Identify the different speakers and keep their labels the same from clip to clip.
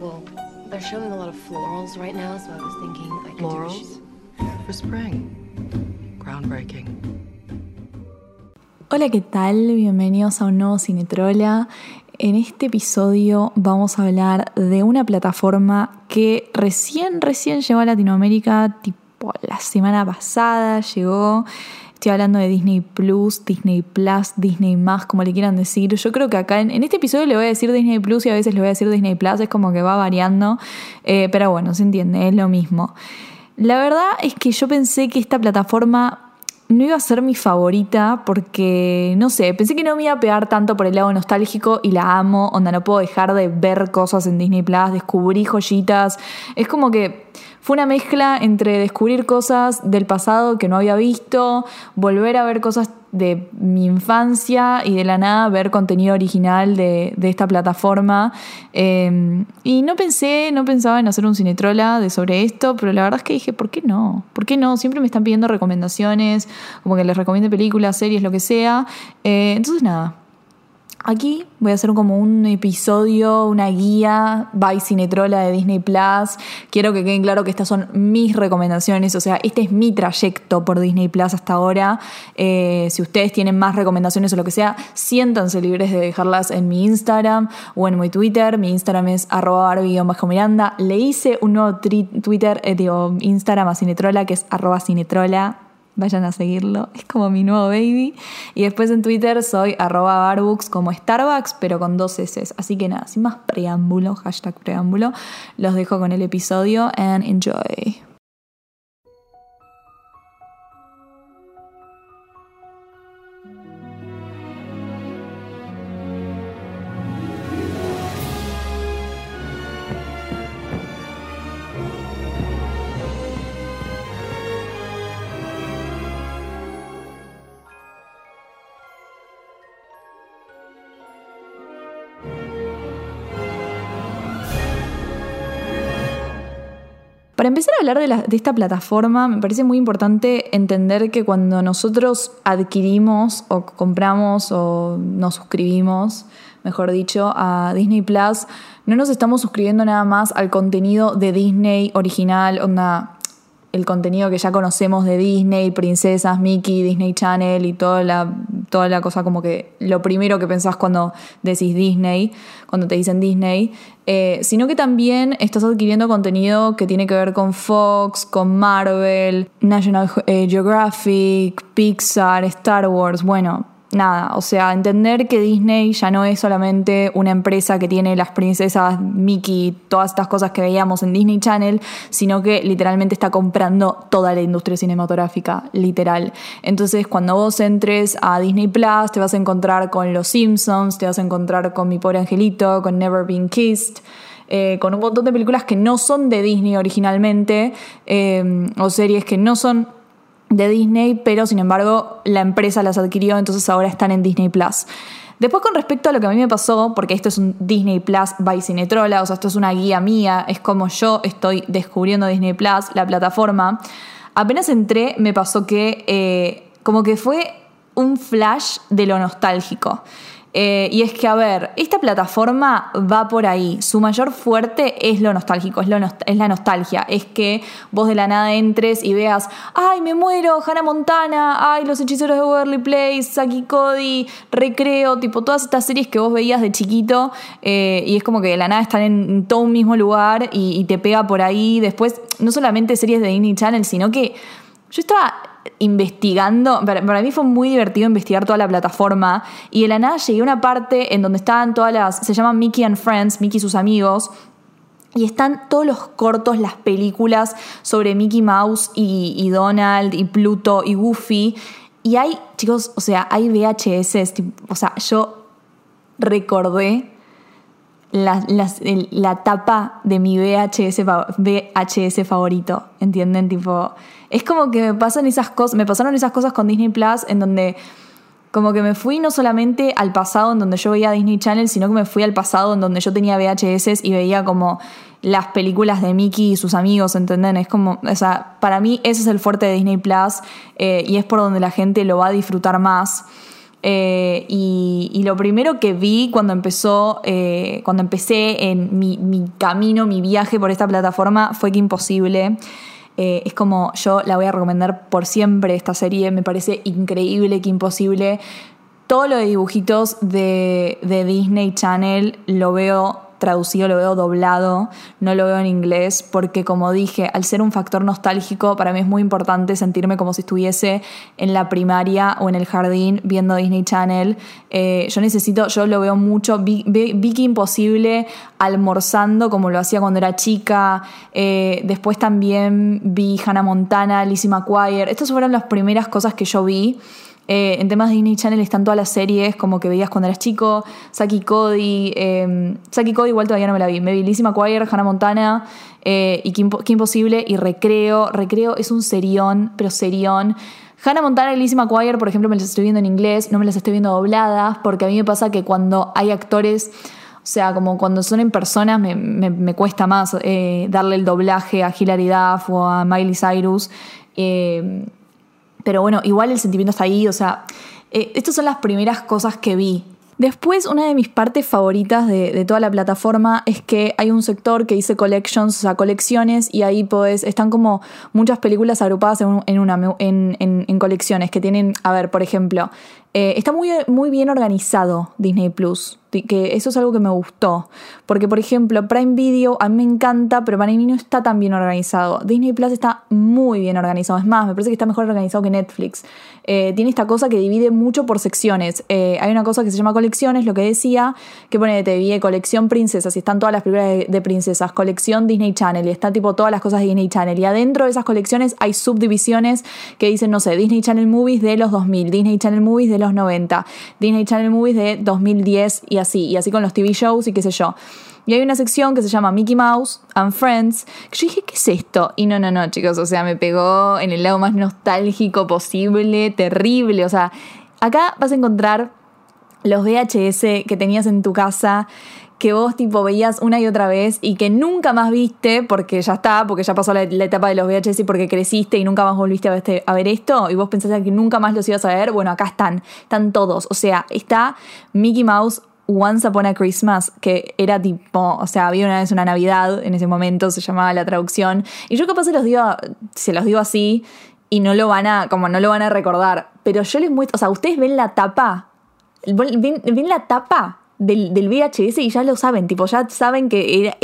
Speaker 1: Well, they're showing a lot of florals right now, so I was thinking I could
Speaker 2: Florals? For spring. Groundbreaking.
Speaker 3: Hola, ¿qué tal? Bienvenidos a un nuevo Cinetrola. En este episodio vamos a hablar de una plataforma que recién, recién llegó a Latinoamérica, tipo la semana pasada llegó. Estoy hablando de Disney Plus, Disney Plus, Disney Más, como le quieran decir. Yo creo que acá en, en, este episodio le voy a decir Disney Plus y a veces le voy a decir Disney Plus, es como que va variando. Eh, pero bueno, se entiende, es lo mismo. La verdad es que yo pensé que esta plataforma no iba a ser mi favorita porque, no sé, pensé que no me iba a pegar tanto por el lado nostálgico y la amo, onda no puedo dejar de ver cosas en Disney Plus, descubrí joyitas. Es como que fue una mezcla entre descubrir cosas del pasado que no había visto, volver a ver cosas de mi infancia y de la nada ver contenido original de, de esta plataforma. Eh, y no pensé, no pensaba en hacer un cinetrola de sobre esto, pero la verdad es que dije, ¿por qué no? ¿Por qué no? Siempre me están pidiendo recomendaciones, como que les recomiende películas, series, lo que sea. Eh, entonces nada, Aquí voy a hacer como un episodio, una guía by Cinetrola de Disney Plus. Quiero que queden claro que estas son mis recomendaciones, o sea, este es mi trayecto por Disney Plus hasta ahora. Eh, si ustedes tienen más recomendaciones o lo que sea, siéntanse libres de dejarlas en mi Instagram o en mi Twitter. Mi Instagram es arroba miranda Le hice un nuevo Twitter, eh, digo, Instagram a Cinetrola, que es arroba cinetrola vayan a seguirlo, es como mi nuevo baby. Y después en Twitter soy arroba barbooks como Starbucks, pero con dos S. Así que nada, sin más preámbulo, hashtag preámbulo, los dejo con el episodio and enjoy. Para empezar a hablar de, de, esta plataforma, me parece muy importante entender que cuando nosotros adquirimos o compramos o nos suscribimos, mejor dicho, a Disney Plus, no nos estamos suscribiendo nada más al contenido de Disney original, onda el contenido que ya conocemos de Disney, princesas, Mickey, Disney Channel y toda la, toda la cosa como que lo primero que pensás cuando decís Disney, cuando te dicen Disney, eh, sino que también estás adquiriendo contenido que tiene que ver con Fox, con Marvel, National eh, Geographic, Pixar, Star Wars, bueno, nada, o sea, entender que Disney ya no es solamente una empresa que tiene las princesas Mickey, todas estas cosas que veíamos en Disney Channel, sino que literalmente está comprando toda la industria cinematográfica, literal. Entonces, cuando vos entres a Disney Plus, te vas a encontrar con Los Simpsons, te vas a encontrar con Mi Pobre Angelito, con Never Been Kissed. Eh, con un montón de películas que no son de Disney originalmente, eh, o series que no son de Disney, pero sin embargo la empresa las adquirió, entonces ahora están en Disney Plus. Después con respecto a lo que a mí me pasó, porque esto es un Disney Plus by Cinetrola, o sea, esto es una guía mía, es como yo estoy descubriendo Disney Plus, la plataforma, apenas entré me pasó que eh, como que fue un flash de lo nostálgico. Eh, y es que, a ver, esta plataforma va por ahí. Su mayor fuerte es lo nostálgico, es, lo es la nostalgia. Es que vos de la nada entres y veas, ay, me muero, Hannah Montana, ay, los hechiceros de Waverly Place, Saki Cody, Recreo, tipo todas estas series que vos veías de chiquito. Eh, y es como que de la nada están en todo un mismo lugar y, y te pega por ahí. Después, no solamente series de Disney Channel, sino que yo estaba investigando, para, mí fue muy divertido investigar toda la plataforma y de la nada llegué a una parte en donde estaban todas las, se llaman Mickey and Friends, Mickey y sus amigos, y están todos los cortos, las películas sobre Mickey Mouse y, y Donald y Pluto y Goofy. Y hay, chicos, o sea, hay VHS, o sea, yo recordé la, la, tapa de mi VHS, VHS favorito, ¿entienden? Tipo, es como que me pasan esas cosas, me pasaron esas cosas con Disney Plus en donde como que me fui no solamente al pasado en donde yo veía Disney Channel, sino que me fui al pasado en donde yo tenía VHS y veía como las películas de Mickey y sus amigos, ¿entenden? Es como, o sea, para mí ese es el fuerte de Disney Plus eh, y es por donde la gente lo va a disfrutar más. Eh, y, lo primero que vi cuando empezó, eh, cuando empecé en mi, mi camino, mi viaje por esta plataforma, fue que imposible. Eh, es como yo la voy a recomendar por siempre esta serie, me parece increíble que imposible. Todo lo de dibujitos de, de Disney Channel lo veo traducido, lo veo doblado, no lo veo en inglés, porque como dije, al ser un factor nostálgico, para mí es muy importante sentirme como si estuviese en la primaria o en el jardín viendo Disney Channel. Eh, yo necesito, yo lo veo mucho, vi, que imposible almorzando como lo hacía cuando era chica, eh, después también vi Hannah Montana, Lizzie McGuire, estas fueron las primeras cosas que yo vi. Eh, en temas Disney Channel están todas las series como que veías cuando eras chico, Saki Cody, eh, Saki Cody igual todavía no me la vi, me vi Lizzie McGuire, Hannah Montana eh, y Qué, Qué Imposible y Recreo. Recreo es un serión, pero serión. Hannah Montana y Lizzie McGuire, por ejemplo, me las estoy viendo en inglés, no me las estoy viendo dobladas, porque a mí me pasa que cuando hay actores, o sea, como cuando son en personas, me, me, cuesta más eh, darle el doblaje a Hilary Duff o a Miley Cyrus. Eh, pero bueno, igual el sentimiento está ahí, o sea, eh, estas son las primeras cosas que vi. Después, una de mis partes favoritas de, toda la plataforma es que hay un sector que dice collections, o sea, colecciones, y ahí pues están como muchas películas agrupadas en, en colecciones que tienen, a ver, por ejemplo, eh, está muy, muy bien organizado Disney Plus, que eso es algo que me gustó. Porque, por ejemplo, Prime Video a mí me encanta, pero para mí no está tan bien organizado. Disney Plus está muy bien organizado. Es más, me parece que está mejor organizado que Netflix. Eh, tiene esta cosa que divide mucho por secciones. Eh, hay una cosa que se llama colecciones, lo que decía, que pone, te divide colección princesas y están todas las películas de, princesas, colección Disney Channel y está tipo todas las cosas de Disney Channel. Y adentro de esas colecciones hay subdivisiones que dicen, no sé, Disney Channel Movies de los 2000, Disney Channel Movies de los 90, Disney Channel Movies de 2010 y así, y así con los TV shows y qué sé yo. Y hay una sección que se llama Mickey Mouse and Friends, que yo dije, ¿qué es esto? Y no, no, no, chicos, o sea, me pegó en el lado más nostálgico posible, terrible, o sea, acá vas a encontrar los VHS que tenías en tu casa, que vos tipo veías una y otra vez y que nunca más viste porque ya está, porque ya pasó la, etapa de los VHS y porque creciste y nunca más volviste a ver, esto y vos pensaste que nunca más los ibas a ver, bueno, acá están, están todos, o sea, está Mickey Mouse Once Upon a Christmas, que era tipo, o sea, había una vez una Navidad, en ese momento se llamaba la traducción, y yo capaz se los digo, se los digo así y no lo van a, como no lo van a recordar, pero yo les muestro, o sea, ustedes ven la tapa, ven la tapa del, del, VHS y ya lo saben, tipo, ya saben que era,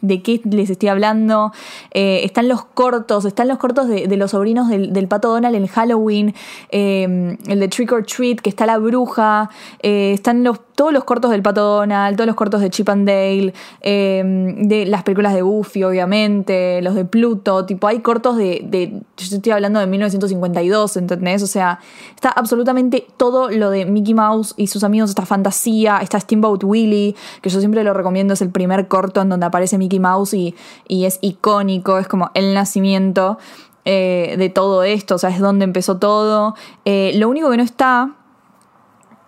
Speaker 3: de qué les estoy hablando. Eh, están los cortos, están los cortos de, los sobrinos del, del, Pato Donald en Halloween, eh, el de Trick or Treat, que está la bruja, eh, están los, todos los cortos del Pato Donald, todos los cortos de Chip and Dale, de las películas de Goofy, obviamente, los de Pluto, tipo, hay cortos de, de, yo estoy hablando de 1952, ¿entendés? O sea, está absolutamente todo lo de Mickey Mouse y sus amigos, esta fantasía, esta Steamboat Willie, que yo siempre lo recomiendo, es el primer corto en donde aparece Mickey Mouse y, es icónico, es como el nacimiento eh, de todo esto, o sea, es donde empezó todo. Eh, lo único que no está,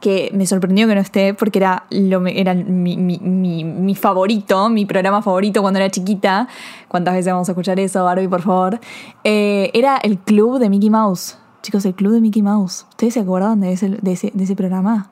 Speaker 3: que me sorprendió que no esté, porque era, era mi, favorito, mi programa favorito cuando era chiquita. ¿Cuántas veces vamos a escuchar eso, Barbie, por favor? Eh, era el club de Mickey Mouse. Chicos, el club de Mickey Mouse. ¿Ustedes se acuerdan de ese, de ese programa?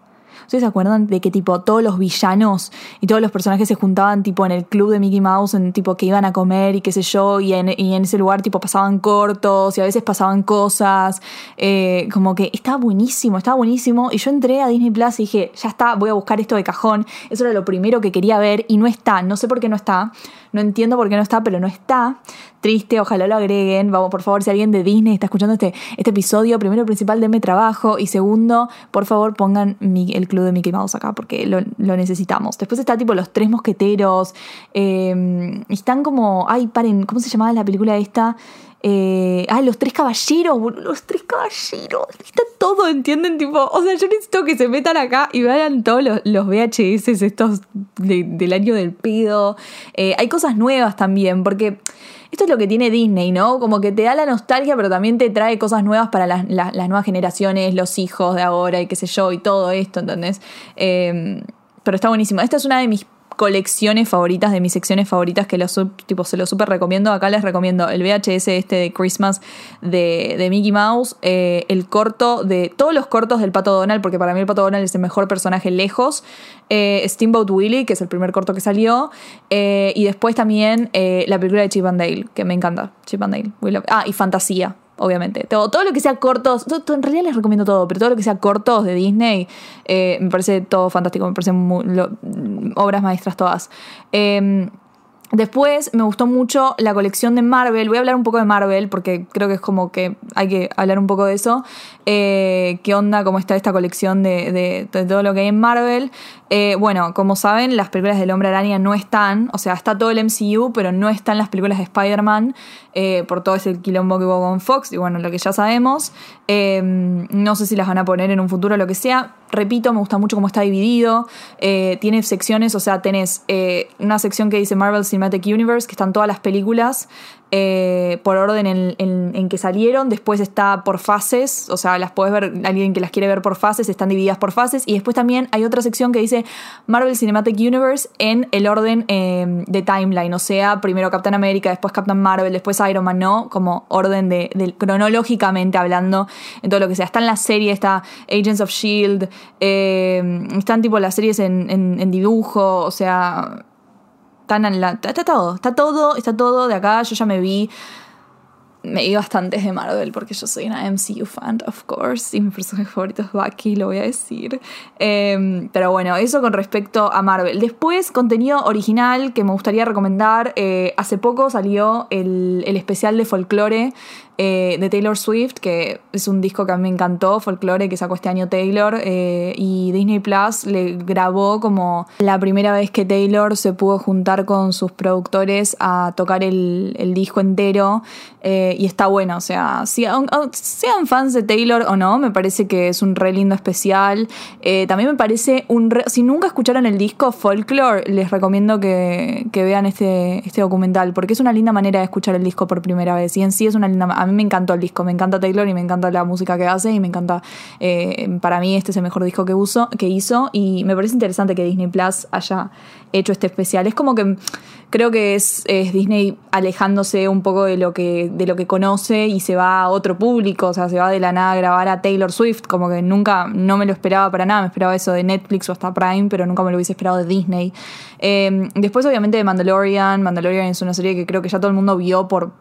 Speaker 3: ¿Ustedes se acuerdan de que tipo todos los villanos y todos los personajes se juntaban tipo en el club de Mickey Mouse, en tipo que iban a comer y qué sé yo, y en, y en ese lugar tipo pasaban cortos y a veces pasaban cosas, eh, como que estaba buenísimo, estaba buenísimo, y yo entré a Disney Plus y dije, ya está, voy a buscar esto de cajón, eso era lo primero que quería ver y no está, no sé por qué no está, no entiendo por qué no está, pero no está, triste, ojalá lo agreguen, vamos, por favor, si alguien de Disney está escuchando este, este episodio, primero principal, denme trabajo, y segundo, por favor, pongan el club de Mickey Mouse acá, porque lo, lo, necesitamos. Después está tipo Los Tres Mosqueteros, eh, están como, ay, paren, ¿cómo se llamaba la película esta? Ay, los tres caballeros, los tres caballeros, está todo, ¿entienden? Tipo, o sea, yo necesito que se metan acá y vean todos los, los VHS estos de, del año del pedo. Eh, hay cosas nuevas también, porque esto es lo que tiene Disney, ¿no? Como que te da la nostalgia, pero también te trae cosas nuevas para las, las, las nuevas generaciones, los hijos de ahora y qué sé yo, y todo esto, ¿entendés? Eh, pero está buenísimo. Esta es una de mis colecciones favoritas, de mis secciones favoritas que los, tipo, se los súper recomiendo. Acá les recomiendo el VHS este de Christmas de, Mickey Mouse, eh, el corto de todos los cortos del Pato Donald, porque para mí el Pato Donald es el mejor personaje lejos. Eh, Steamboat Willie, que es el primer corto que salió. eh, y después también la película de Chip and Dale, que me encanta. Chip and Dale. Ah, y Fantasía. Obviamente. Todo, todo lo que sea cortos, en realidad les recomiendo todo, pero todo lo que sea cortos de Disney eh, me parece todo fantástico, me parecen lo- obras maestras todas. Eh, Después me gustó mucho la colección de Marvel. Voy a hablar un poco de Marvel porque creo que es como que hay que hablar un poco de eso. Eh, ¿Qué onda? ¿Cómo está esta colección de, de- de todo lo que hay en Marvel? Eh, bueno, como saben, las películas del Hombre Araña no están. O sea, está todo el MCU, pero no están las películas de Spider-Man eh, por todo ese quilombo que hubo con Fox. Y bueno, lo que ya sabemos. Eh, no sé si las van a poner en un futuro lo que sea. Repito, me gusta mucho cómo está dividido. Eh, tiene secciones, o sea, tenés una sección que dice Marvel Cinematic Universe, que están todas las películas eh, por orden en, que salieron. Después está por fases, o sea, las puedes ver, alguien que las quiere ver por fases, están divididas por fases. Y después también hay otra sección que dice Marvel Cinematic Universe en el orden eh, de timeline, o sea, primero Captain America, después Captain Marvel, después Iron Man, ¿no? Como orden de, cronológicamente hablando, en todo lo que sea. Está en la serie, está Agents of Shield, eh, están tipo las series en dibujo, o sea, está, todo, está todo, está todo de acá. Yo ya me vi, me vi bastantes de Marvel porque yo soy una MCU fan, of course, y mi personaje favorito es Bucky, lo voy a decir. Eh, pero bueno, eso con respecto a Marvel. Después, contenido original que me gustaría recomendar. eh, hace poco salió el, el especial de folclore eh, de Taylor Swift, que es un disco que a mí me encantó, folclore, que sacó este año Taylor, eh, y Disney Plus le grabó como la primera vez que Taylor se pudo juntar con sus productores a tocar el, el disco entero, eh, y está bueno, o sea, sean fans de Taylor o no, me parece que es un re lindo especial. También me parece un re- si nunca escucharon el disco Folklore, les recomiendo que, que vean este, este documental, porque es una linda manera de escuchar el disco por primera vez. Y en sí es una linda. Mí me encantó el disco, me encanta Taylor y me encanta la música que hace y me encanta. eh, para mí, este es el mejor disco que, uso, que hizo y me parece interesante que Disney Plus haya hecho este especial. Es como que creo que es, es Disney alejándose un poco de lo que de lo que conoce y se va a otro público, o sea, se va de la nada a grabar a Taylor Swift, como que nunca, no me lo esperaba para nada, me esperaba eso de Netflix o hasta Prime, pero nunca me lo hubiese esperado de Disney. Eh, después, obviamente, de Mandalorian, Mandalorian es una serie que creo que ya todo el mundo vio por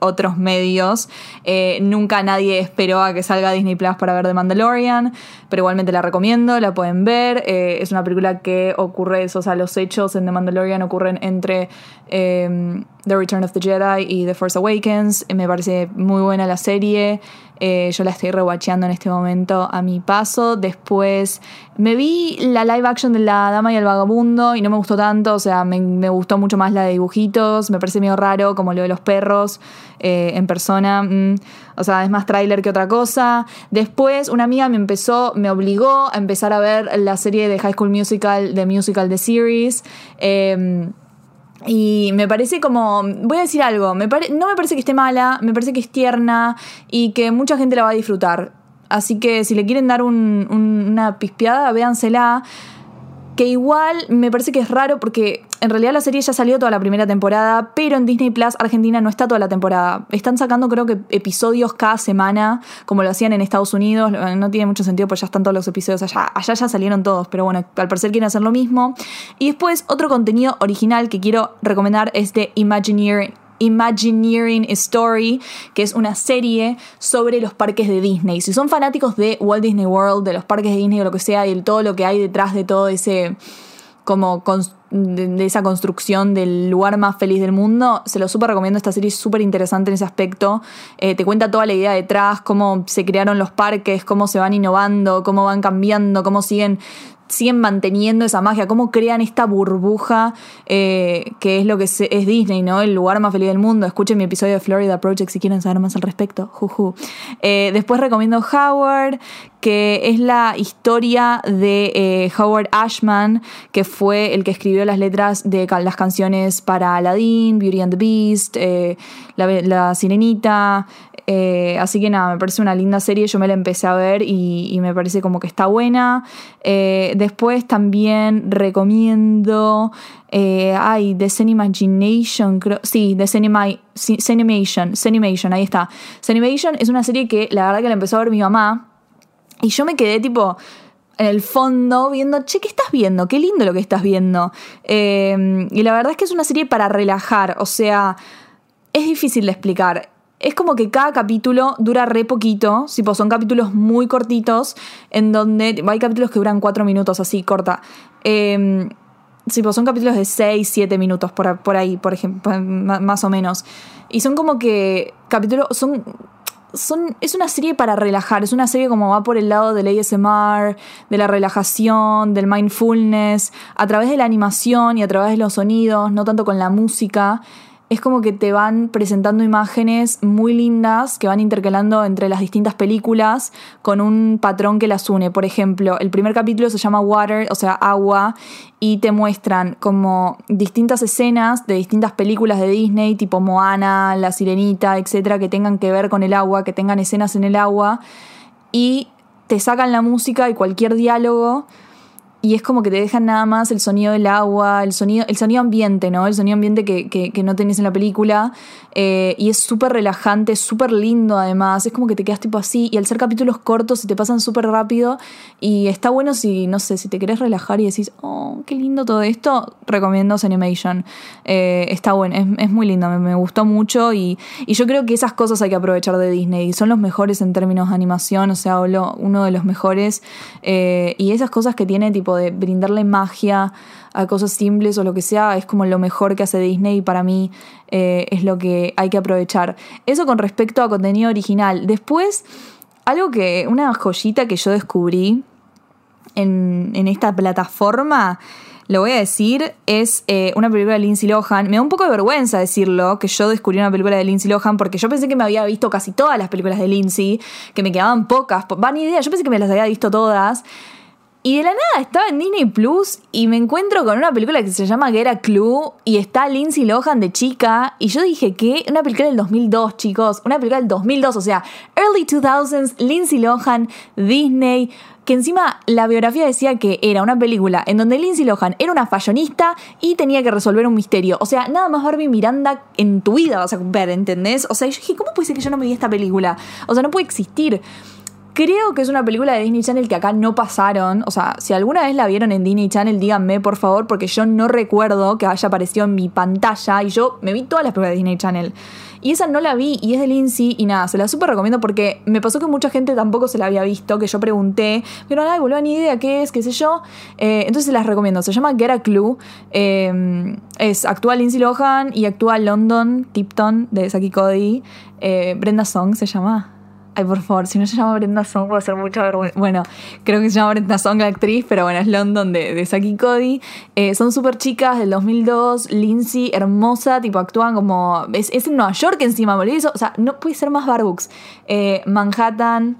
Speaker 3: otros medios. Eh, nunca nadie esperó a que salga Disney Plus para ver The Mandalorian, pero igualmente la recomiendo, la pueden ver. Eh, es una película que ocurre, o sea, los hechos en The Mandalorian ocurren entre eh, The Return of the Jedi y The Force Awakens. Me parece muy buena la serie. Eh, yo la estoy rewatcheando en este momento a mi paso. Después me vi la live action de La Dama y el Vagabundo y no me gustó tanto. O sea, me, me gustó mucho más la de dibujitos. Me parece medio raro, como lo de los perros eh, en persona. Mm. O sea, es más tráiler que otra cosa. Después, una amiga me empezó, me obligó a empezar a ver la serie de High School Musical, de Musical The Series. Eh, y me parece como, voy a decir algo, me no me parece que esté mala, me parece que es tierna y que mucha gente la va a disfrutar. Así que si le quieren dar un- una pispeada, véansela. Que igual me parece que es raro porque en realidad la serie ya salió toda la primera temporada, pero en Disney Plus Argentina no está toda la temporada. Están sacando creo que episodios cada semana, como lo hacían en Estados Unidos. No tiene mucho sentido porque ya están todos los episodios allá. Allá ya salieron todos, pero bueno, al parecer quieren hacer lo mismo. Y después otro contenido original que quiero recomendar es de Imagineering. Imagineering Story, que es una serie sobre los parques de Disney. Si son fanáticos de Walt Disney World, de los parques de Disney o lo que sea, y de todo lo que hay detrás de todo ese como de esa construcción del lugar más feliz del mundo, se lo súper recomiendo. Esta serie es súper interesante en ese aspecto. Eh, te cuenta toda la idea detrás, cómo se crearon los parques, cómo se van innovando, cómo van cambiando, cómo siguen siguen manteniendo esa magia, cómo crean esta burbuja eh, que es lo que es Disney, ¿no? El lugar más feliz del mundo. Escuchen mi episodio de Florida Project si quieren saber más al respecto. Juju. Eh, después recomiendo Howard, que es la historia de eh, Howard Ashman, que fue el que escribió las letras de las canciones para Aladdin, Beauty and the Beast, la, la Sirenita. así que nada, me parece una linda serie. Yo me la empecé a ver y, y me parece como que está buena. Eh, después también recomiendo. Eh, ay, The Imagination, creo. Sí, The Cinema, Cinimation, Cinimation, ahí está. Cinimation es una serie que la verdad que la empezó a ver mi mamá. Y yo me quedé tipo en el fondo viendo, che, ¿qué estás viendo? Qué lindo lo que estás viendo. Eh, y la verdad es que es una serie para relajar, o sea, es difícil de explicar. Es como que cada capítulo dura re poquito, tipo, son capítulos muy cortitos, en donde hay capítulos que duran cuatro minutos, así, corta. Eh, tipo, son capítulos de 6, 7 minutos por, por ahí, por ejemplo, más o menos. Y son como que capítulos, son son, es una serie para relajar, es una serie como va por el lado del ASMR, de la relajación, del mindfulness, a través de la animación y a través de los sonidos, no tanto con la música. Es como que te van presentando imágenes muy lindas que van intercalando entre las distintas películas con un patrón que las une. Por ejemplo, el primer capítulo se llama Water, o sea, agua, y te muestran como distintas escenas de distintas películas de Disney, tipo Moana, La Sirenita, etcétera, que tengan que ver con el agua, que tengan escenas en el agua, y te sacan la música y cualquier diálogo. Y es como que te dejan nada más el sonido del agua, el sonido, el sonido ambiente, ¿no? El sonido ambiente que, que, no tenés en la película. Eh, y es súper relajante, súper lindo además. Es como que te quedas tipo así. Y al ser capítulos cortos se te pasan súper rápido. Y está bueno si, no sé, si te querés relajar y decís, oh, qué lindo todo esto, recomiendo Animation. Eh, está bueno, es, es, muy lindo, me, me gustó mucho. Y, y, yo creo que esas cosas hay que aprovechar de Disney. Son los mejores en términos de animación, o sea, uno de los mejores. Eh, y esas cosas que tiene tipo de brindarle magia a cosas simples o lo que sea, es como lo mejor que hace Disney y para mí eh, es lo que hay que aprovechar. Eso con respecto a contenido original. Después, algo que, una joyita que yo descubrí en, en esta plataforma, lo voy a decir, es eh, una película de Lindsay Lohan. Me da un poco de vergüenza decirlo, que yo descubrí una película de Lindsay Lohan, porque yo pensé que me había visto casi todas las películas de Lindsay, que me quedaban pocas. Va, ni idea, yo pensé que me las había visto todas. Y de la nada estaba en Disney Plus y me encuentro con una película que se llama Get a Clue y está Lindsay Lohan de chica. Y yo dije que una película del 2002, chicos. Una película del 2002, o sea, early 2000s, Lindsay Lohan, Disney. Que encima la biografía decía que era una película en donde Lindsay Lohan era una fashionista y tenía que resolver un misterio. O sea, nada más Barbie Miranda en tu vida vas a ver, ¿entendés? O sea, yo dije, ¿cómo puede ser que yo no me vi esta película? O sea, no puede existir. Creo que es una película de Disney Channel que acá no pasaron. O sea, si alguna vez la vieron en Disney Channel, díganme por favor, porque yo no recuerdo que haya aparecido en mi pantalla. Y yo me vi todas las películas de Disney Channel. Y esa no la vi y es de Lindsay. Y nada, se la súper recomiendo porque me pasó que mucha gente tampoco se la había visto. Que yo pregunté, pero nada, boludo, ni idea qué es, qué sé yo. Eh, entonces se las recomiendo. Se llama Get Clue. Eh, es actúa Lindsay Lohan y actúa London Tipton de Saki Cody. Eh, Brenda Song se llama. Ay, por favor, si no se llama Brenda Song, va a ser mucha vergüenza. Bueno, creo que se llama Brenda Song la actriz, pero bueno, es London de, de Saki Cody. Eh, son súper chicas del 2002. Lindsay, hermosa, tipo actúan como. Es, en Nueva York encima, boludo. O sea, no puede ser más Barbooks. Eh, Manhattan.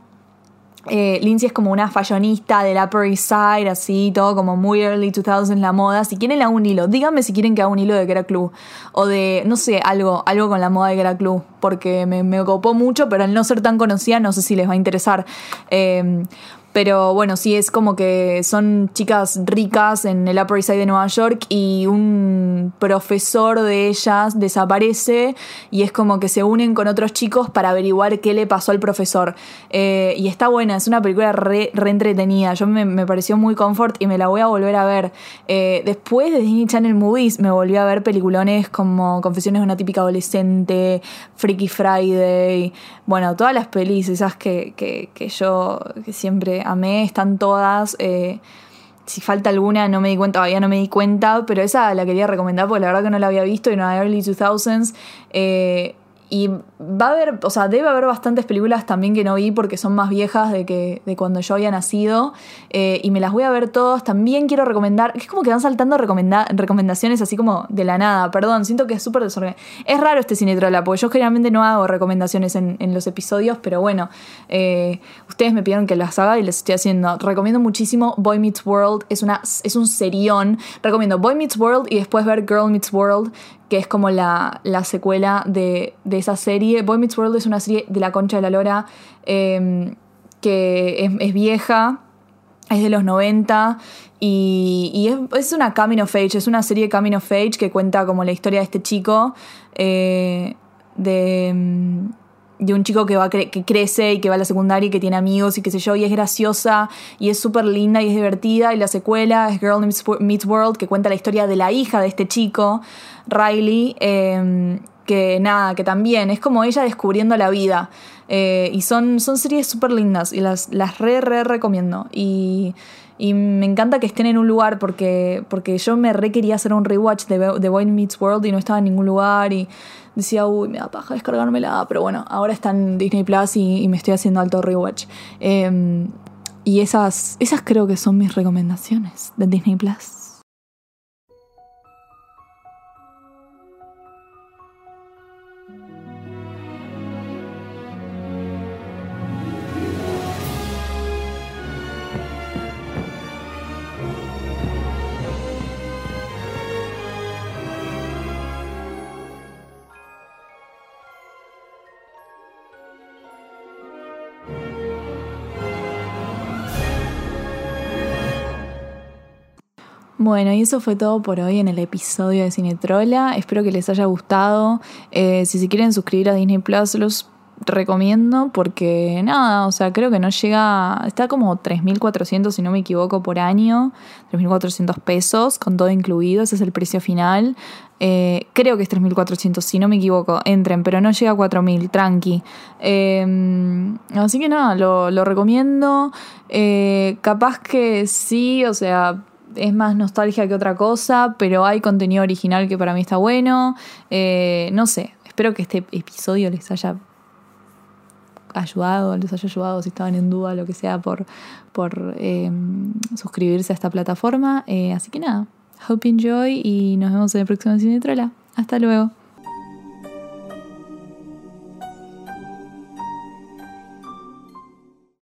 Speaker 3: Eh, Lindsay es como una fashionista del Upper East Side, así, todo como muy early 2000s la moda. Si quieren hago un hilo, díganme si quieren que haga un hilo de Get a Clue. O de, no sé, algo, algo con la moda de Get a Clue. Porque me, me copó mucho, pero al no ser tan conocida, no sé si les va a interesar. Eh, pero bueno, sí, es como que son chicas ricas en el Upper East Side de Nueva York y un profesor de ellas desaparece y es como que se unen con otros chicos para averiguar qué le pasó al profesor. Eh, y está buena, es una película re, re entretenida. Yo me, me, pareció muy comfort y me la voy a volver a ver. Eh, después de Disney Channel Movies me volví a ver peliculones como Confesiones de una típica adolescente, Freaky Friday, bueno, todas las pelis esas que, que, que yo que siempre amé, están todas. Eh, si falta alguna, no me di cuenta, todavía no me di cuenta, pero esa la quería recomendar porque la verdad que no la había visto y no era Early 2000s. Eh, y va a haber, o sea, debe haber bastantes películas también que no vi porque son más viejas de, que, de cuando yo había nacido. eh, y me las voy a ver todas. También quiero recomendar, es como que van saltando recomenda- recomendaciones así como de la nada. Perdón, siento que es súper desordenado. Es raro este Cinetrola, porque yo generalmente no hago recomendaciones en, en los episodios, pero bueno, eh, ustedes me pidieron que las haga y les estoy haciendo. Recomiendo muchísimo Boy Meets World, es, una, es un serión. Recomiendo Boy Meets World y después ver Girl Meets World que es como la, la secuela de, de esa serie. Boy Meets World es una serie de la concha de la lora eh, que es, es vieja, es de los 90 y, y es, es una coming of age, es una serie coming of age que cuenta como la historia de este chico, eh, de, mm, de un chico que, va cre- que crece y que va a la secundaria y que tiene amigos y qué sé yo, y es graciosa y es súper linda y es divertida. Y la secuela es Girl Meets Wo- Meets World, que cuenta la historia de la hija de este chico, Riley, eh, que nada, que también es como ella descubriendo la vida. Eh, y son, son series súper lindas y las, las re, re recomiendo. Y, y me encanta que estén en un lugar porque, porque yo me re quería hacer un rewatch de, de Boy Meets World y no estaba en ningún lugar y decía, uy, me da paja descargármela, pero bueno, ahora está en Disney Plus y, me estoy haciendo alto rewatch. Eh, y esas, esas creo que son mis recomendaciones de Disney Plus. Bueno, y eso fue todo por hoy en el episodio de Cinetrola. Espero que les haya gustado. Eh, si se quieren suscribir a Disney Plus, los recomiendo porque nada, o sea, creo que no llega, está como 3.400 si no me equivoco por año, 3.400 pesos con todo incluido, ese es el precio final. Eh, creo que es 3.400 si no me equivoco, entren, pero no llega a 4.000, tranqui. Eh, así que nada, lo, lo recomiendo. Eh, capaz que sí, o sea, es más nostalgia que otra cosa, pero hay contenido original que para mí está bueno. Eh, no sé, espero que este episodio les haya ayudado, les haya ayudado si estaban en duda, lo que sea, por, por eh, suscribirse a esta plataforma. Eh, así que nada, hope you enjoy y nos vemos en el próximo Cinetrola. Hasta luego.